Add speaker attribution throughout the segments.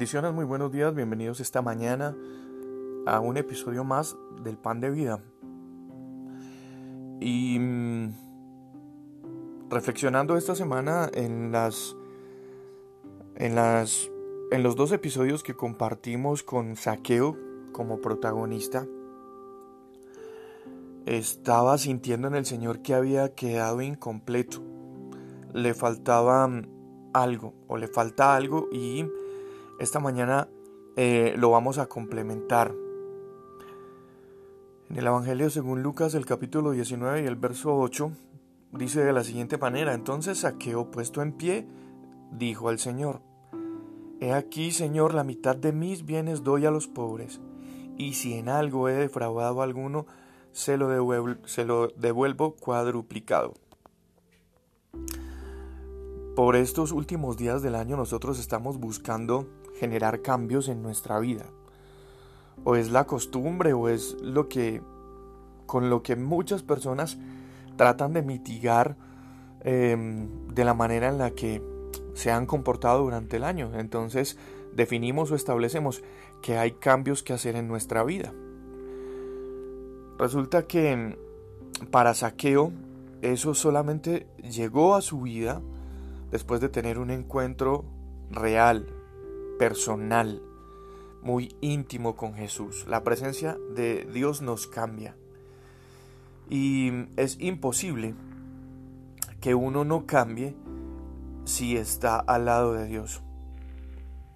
Speaker 1: Bendiciones, muy buenos días, bienvenidos esta mañana a un episodio más del Pan de Vida. Y mm, reflexionando esta semana en las en las en los dos episodios que compartimos con Saqueo como protagonista, estaba sintiendo en el Señor que había quedado incompleto. Le faltaba mm, algo o le falta algo y esta mañana eh, lo vamos a complementar. En el Evangelio según Lucas, el capítulo 19 y el verso 8, dice de la siguiente manera, entonces Saqueo puesto en pie, dijo al Señor, He aquí, Señor, la mitad de mis bienes doy a los pobres, y si en algo he defraudado a alguno, se lo devuelvo, se lo devuelvo cuadruplicado. Por estos últimos días del año nosotros estamos buscando generar cambios en nuestra vida. O es la costumbre o es lo que con lo que muchas personas tratan de mitigar em, de la manera en la que se han comportado durante el año. Entonces definimos o establecemos que hay cambios que hacer en nuestra vida. Resulta que para saqueo eso solamente llegó a su vida después de tener un encuentro real, personal, muy íntimo con Jesús. La presencia de Dios nos cambia. Y es imposible que uno no cambie si está al lado de Dios.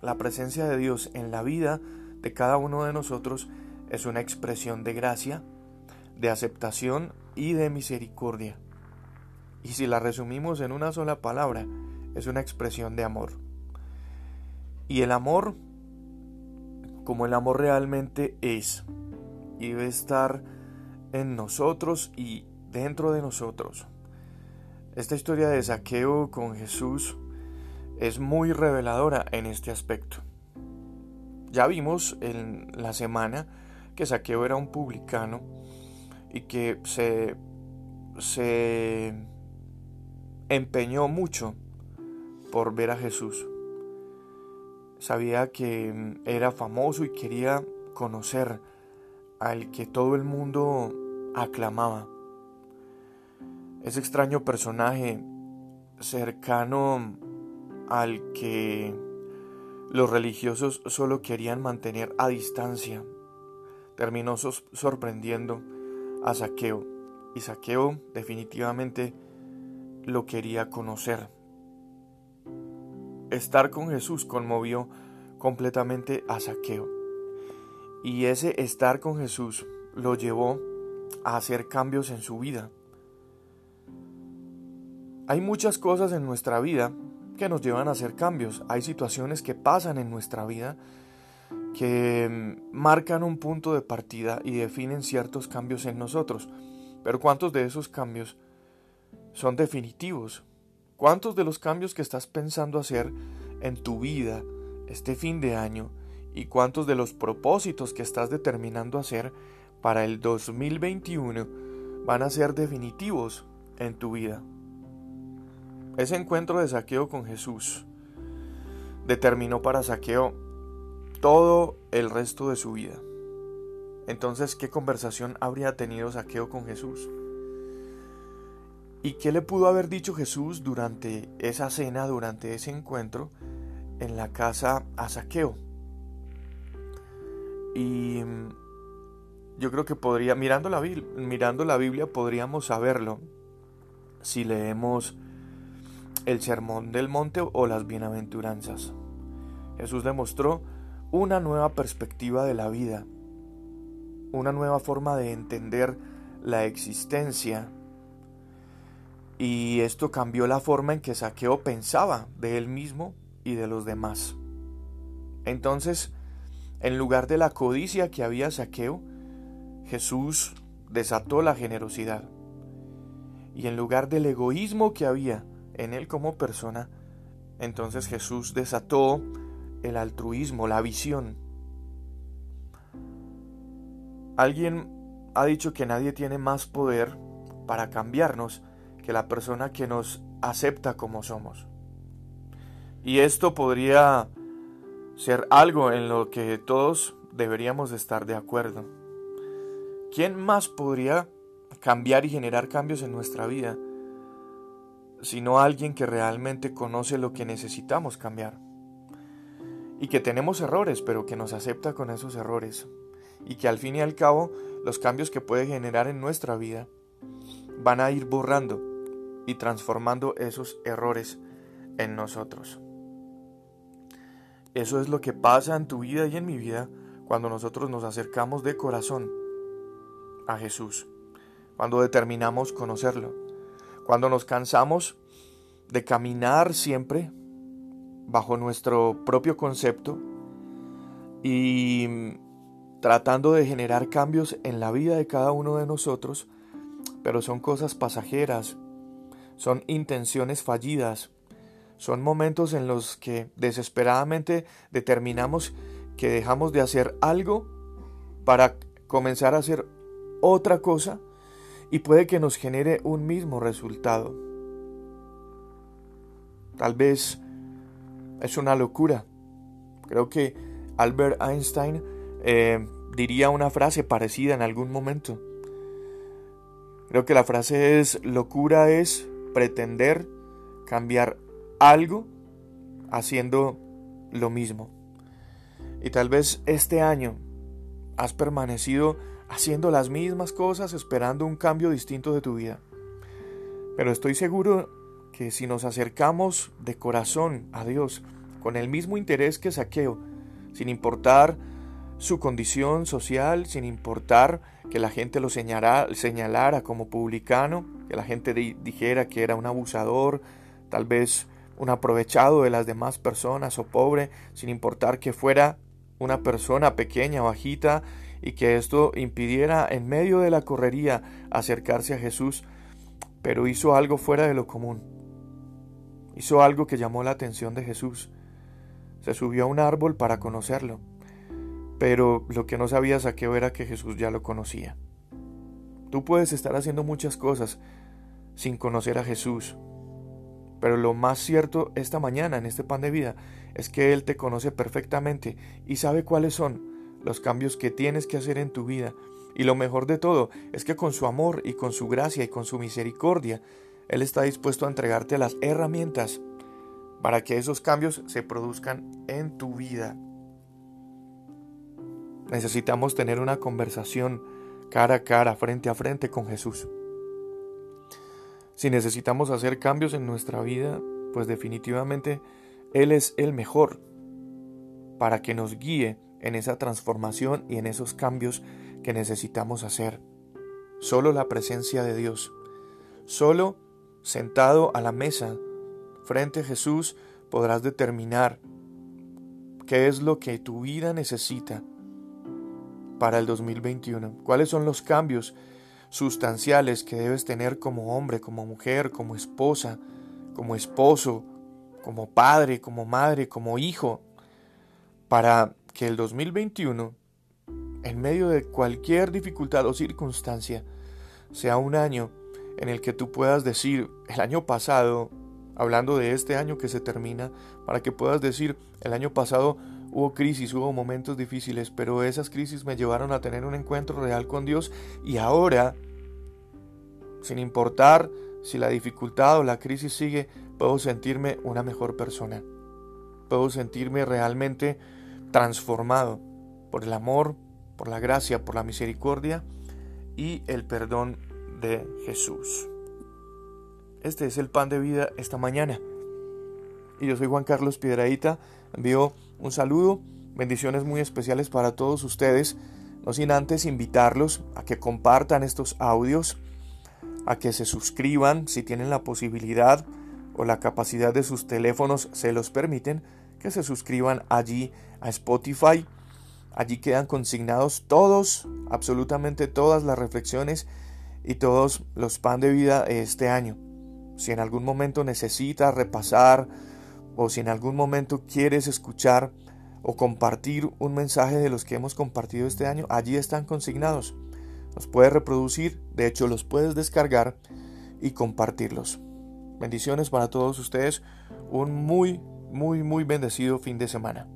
Speaker 1: La presencia de Dios en la vida de cada uno de nosotros es una expresión de gracia, de aceptación y de misericordia. Y si la resumimos en una sola palabra, es una expresión de amor. Y el amor, como el amor realmente es, y debe estar en nosotros y dentro de nosotros. Esta historia de saqueo con Jesús es muy reveladora en este aspecto. Ya vimos en la semana que Saqueo era un publicano y que se, se empeñó mucho por ver a Jesús. Sabía que mm, era famoso y quería conocer al que todo el mundo aclamaba. Ese extraño personaje cercano al que los religiosos solo querían mantener a distancia, terminó sorprendiendo a Saqueo y Saqueo definitivamente lo quería conocer. Estar con Jesús conmovió completamente a Saqueo. Y ese estar con Jesús lo llevó a hacer cambios en su vida. Hay muchas cosas en nuestra vida que nos llevan a hacer cambios. Hay situaciones que pasan en nuestra vida que marcan un punto de partida y definen ciertos cambios en nosotros. Pero ¿cuántos de esos cambios son definitivos? ¿Cuántos de los cambios que estás pensando hacer en tu vida este fin de año y cuántos de los propósitos que estás determinando hacer para el 2021 van a ser definitivos en tu vida? Ese encuentro de saqueo con Jesús determinó para saqueo todo el resto de su vida. Entonces, ¿qué conversación habría tenido saqueo con Jesús? ¿Y qué le pudo haber dicho Jesús durante esa cena, durante ese encuentro en la casa a Saqueo? Y mm, yo creo que podría, mirando la, mirando la Biblia, podríamos saberlo si leemos el Sermón del Monte o las Bienaventuranzas. Jesús demostró una nueva perspectiva de la vida, una nueva forma de entender la existencia y esto cambió la forma en que Saqueo pensaba de él mismo y de los demás. Entonces, en lugar de la codicia que había Saqueo, Jesús desató la generosidad. Y en lugar del egoísmo que había en él como persona, entonces Jesús desató el altruismo, la visión. Alguien ha dicho que nadie tiene más poder para cambiarnos que la persona que nos acepta como somos. Y esto podría ser algo en lo que todos deberíamos estar de acuerdo. ¿Quién más podría cambiar y generar cambios en nuestra vida sino alguien que realmente conoce lo que necesitamos cambiar? Y que tenemos errores, pero que nos acepta con esos errores. Y que al fin y al cabo los cambios que puede generar en nuestra vida van a ir borrando y transformando esos errores en nosotros. Eso es lo que pasa en tu vida y en mi vida cuando nosotros nos acercamos de corazón a Jesús, cuando determinamos conocerlo, cuando nos cansamos de caminar siempre bajo nuestro propio concepto y tratando de generar cambios en la vida de cada uno de nosotros, pero son cosas pasajeras, son intenciones fallidas, son momentos en los que desesperadamente determinamos que dejamos de hacer algo para comenzar a hacer otra cosa y puede que nos genere un mismo resultado. Tal vez es una locura. Creo que Albert Einstein eh, diría una frase parecida en algún momento. Creo que la frase es locura es pretender cambiar algo haciendo lo mismo. Y tal vez este año has permanecido haciendo las mismas cosas esperando un cambio distinto de tu vida. Pero estoy seguro que si nos acercamos de corazón a Dios con el mismo interés que Saqueo, sin importar su condición social, sin importar que la gente lo señalara, señalara como publicano, que la gente dijera que era un abusador, tal vez un aprovechado de las demás personas o pobre, sin importar que fuera una persona pequeña, bajita, y que esto impidiera en medio de la correría acercarse a Jesús, pero hizo algo fuera de lo común. Hizo algo que llamó la atención de Jesús. Se subió a un árbol para conocerlo, pero lo que no sabía Saqueo era que Jesús ya lo conocía. Tú puedes estar haciendo muchas cosas sin conocer a Jesús, pero lo más cierto esta mañana en este pan de vida es que Él te conoce perfectamente y sabe cuáles son los cambios que tienes que hacer en tu vida. Y lo mejor de todo es que con su amor y con su gracia y con su misericordia, Él está dispuesto a entregarte las herramientas para que esos cambios se produzcan en tu vida. Necesitamos tener una conversación cara a cara, frente a frente con Jesús. Si necesitamos hacer cambios en nuestra vida, pues definitivamente Él es el mejor para que nos guíe en esa transformación y en esos cambios que necesitamos hacer. Solo la presencia de Dios, solo sentado a la mesa frente a Jesús podrás determinar qué es lo que tu vida necesita para el 2021, cuáles son los cambios sustanciales que debes tener como hombre, como mujer, como esposa, como esposo, como padre, como madre, como hijo, para que el 2021, en medio de cualquier dificultad o circunstancia, sea un año en el que tú puedas decir, el año pasado, hablando de este año que se termina, para que puedas decir, el año pasado hubo crisis, hubo momentos difíciles, pero esas crisis me llevaron a tener un encuentro real con Dios y ahora, sin importar si la dificultad o la crisis sigue, puedo sentirme una mejor persona. Puedo sentirme realmente transformado por el amor, por la gracia, por la misericordia y el perdón de Jesús. Este es el pan de vida esta mañana. Y yo soy Juan Carlos Piedraíta. Envío un saludo, bendiciones muy especiales para todos ustedes. No sin antes invitarlos a que compartan estos audios, a que se suscriban si tienen la posibilidad o la capacidad de sus teléfonos se los permiten, que se suscriban allí a Spotify. Allí quedan consignados todos, absolutamente todas las reflexiones y todos los pan de vida de este año. Si en algún momento necesitas repasar o si en algún momento quieres escuchar o compartir un mensaje de los que hemos compartido este año, allí están consignados. Los puedes reproducir, de hecho los puedes descargar y compartirlos. Bendiciones para todos ustedes, un muy, muy, muy bendecido fin de semana.